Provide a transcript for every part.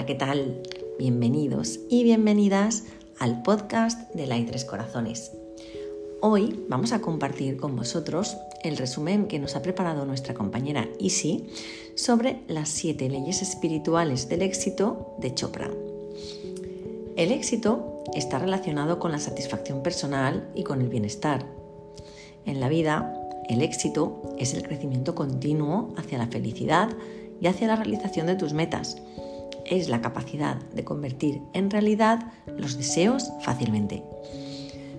Hola, ¿qué tal? Bienvenidos y bienvenidas al podcast de La Tres Corazones. Hoy vamos a compartir con vosotros el resumen que nos ha preparado nuestra compañera Isi sobre las siete leyes espirituales del éxito de Chopra. El éxito está relacionado con la satisfacción personal y con el bienestar. En la vida, el éxito es el crecimiento continuo hacia la felicidad y hacia la realización de tus metas. Es la capacidad de convertir en realidad los deseos fácilmente.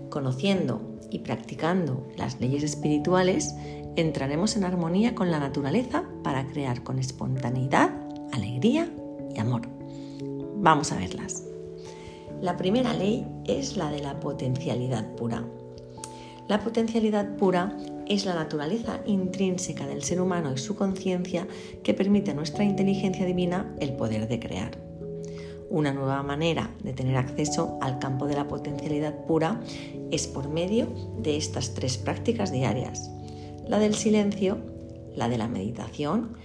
Conociendo y practicando las leyes espirituales, entraremos en armonía con la naturaleza para crear con espontaneidad, alegría y amor. Vamos a verlas. La primera ley es la de la potencialidad pura. La potencialidad pura es la naturaleza intrínseca del ser humano y su conciencia que permite a nuestra inteligencia divina el poder de crear. Una nueva manera de tener acceso al campo de la potencialidad pura es por medio de estas tres prácticas diarias, la del silencio, la de la meditación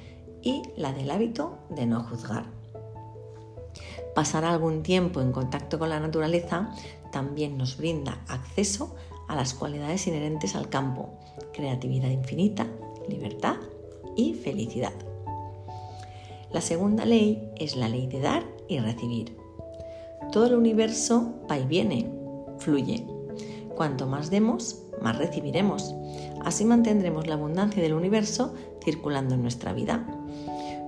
y la del hábito de no juzgar. Pasar algún tiempo en contacto con la naturaleza también nos brinda acceso a las cualidades inherentes al campo, creatividad infinita, libertad y felicidad. La segunda ley es la ley de dar y recibir. Todo el universo va y viene, fluye. Cuanto más demos, más recibiremos. Así mantendremos la abundancia del universo circulando en nuestra vida.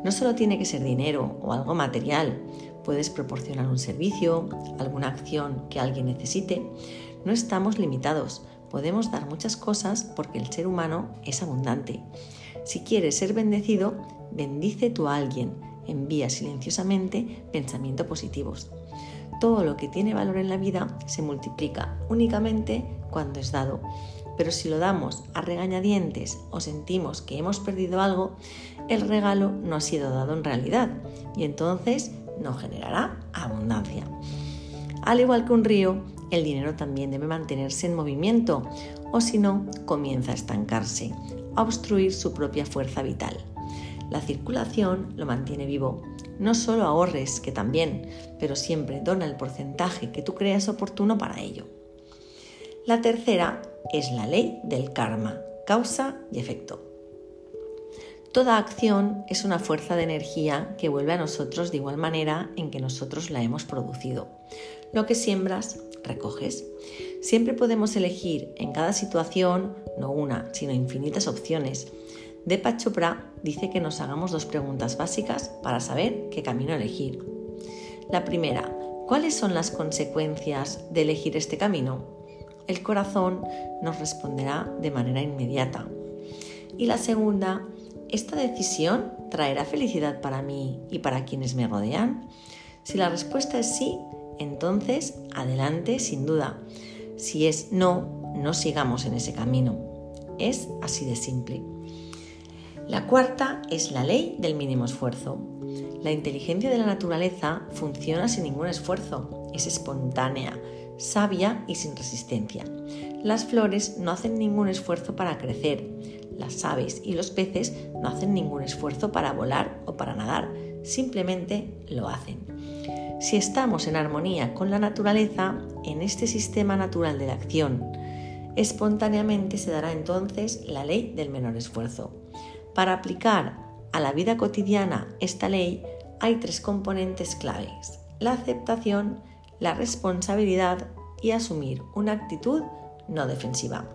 No solo tiene que ser dinero o algo material, puedes proporcionar un servicio, alguna acción que alguien necesite. No estamos limitados, podemos dar muchas cosas porque el ser humano es abundante. Si quieres ser bendecido, bendice tú a alguien, envía silenciosamente pensamientos positivos. Todo lo que tiene valor en la vida se multiplica únicamente cuando es dado. Pero si lo damos a regañadientes o sentimos que hemos perdido algo, el regalo no ha sido dado en realidad y entonces no generará abundancia. Al igual que un río, el dinero también debe mantenerse en movimiento o si no, comienza a estancarse, a obstruir su propia fuerza vital. La circulación lo mantiene vivo. No solo ahorres, que también, pero siempre dona el porcentaje que tú creas oportuno para ello. La tercera es la ley del karma, causa y efecto. Toda acción es una fuerza de energía que vuelve a nosotros de igual manera en que nosotros la hemos producido. Lo que siembras, recoges. Siempre podemos elegir en cada situación, no una, sino infinitas opciones. Deepak Chopra dice que nos hagamos dos preguntas básicas para saber qué camino elegir. La primera, ¿cuáles son las consecuencias de elegir este camino? El corazón nos responderá de manera inmediata. Y la segunda, ¿esta decisión traerá felicidad para mí y para quienes me rodean? Si la respuesta es sí, entonces adelante sin duda. Si es no, no sigamos en ese camino. Es así de simple. La cuarta es la ley del mínimo esfuerzo. La inteligencia de la naturaleza funciona sin ningún esfuerzo, es espontánea, sabia y sin resistencia. Las flores no hacen ningún esfuerzo para crecer, las aves y los peces no hacen ningún esfuerzo para volar o para nadar, simplemente lo hacen. Si estamos en armonía con la naturaleza, en este sistema natural de la acción, espontáneamente se dará entonces la ley del menor esfuerzo. Para aplicar a la vida cotidiana esta ley hay tres componentes claves, la aceptación, la responsabilidad y asumir una actitud no defensiva.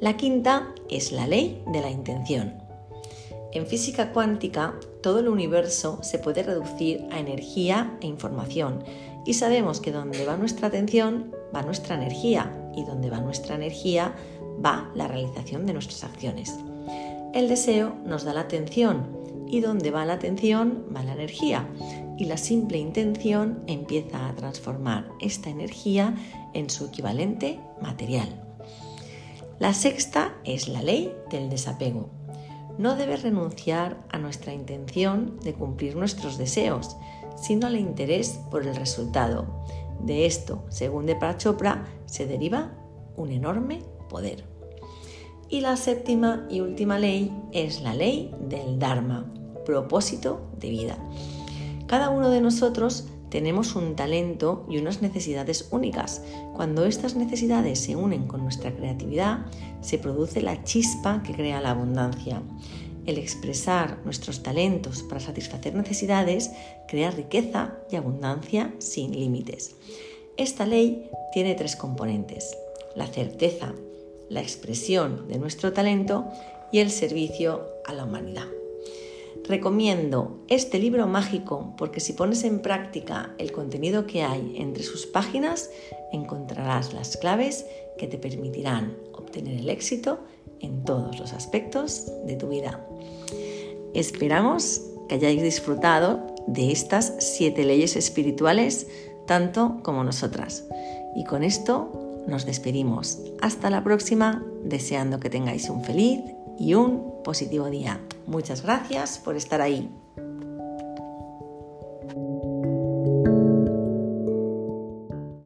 La quinta es la ley de la intención. En física cuántica, todo el universo se puede reducir a energía e información y sabemos que donde va nuestra atención va nuestra energía y donde va nuestra energía va la realización de nuestras acciones. El deseo nos da la atención y donde va la atención va la energía y la simple intención empieza a transformar esta energía en su equivalente material. La sexta es la ley del desapego. No debes renunciar a nuestra intención de cumplir nuestros deseos, sino al interés por el resultado. De esto, según Deepak Chopra, se deriva un enorme poder. Y la séptima y última ley es la ley del Dharma, propósito de vida. Cada uno de nosotros tenemos un talento y unas necesidades únicas. Cuando estas necesidades se unen con nuestra creatividad, se produce la chispa que crea la abundancia. El expresar nuestros talentos para satisfacer necesidades crea riqueza y abundancia sin límites. Esta ley tiene tres componentes, la certeza, la expresión de nuestro talento y el servicio a la humanidad. Recomiendo este libro mágico porque si pones en práctica el contenido que hay entre sus páginas, encontrarás las claves que te permitirán obtener el éxito en todos los aspectos de tu vida. Esperamos que hayáis disfrutado de estas siete leyes espirituales tanto como nosotras. Y con esto nos despedimos. Hasta la próxima, deseando que tengáis un feliz y un positivo día. Muchas gracias por estar ahí.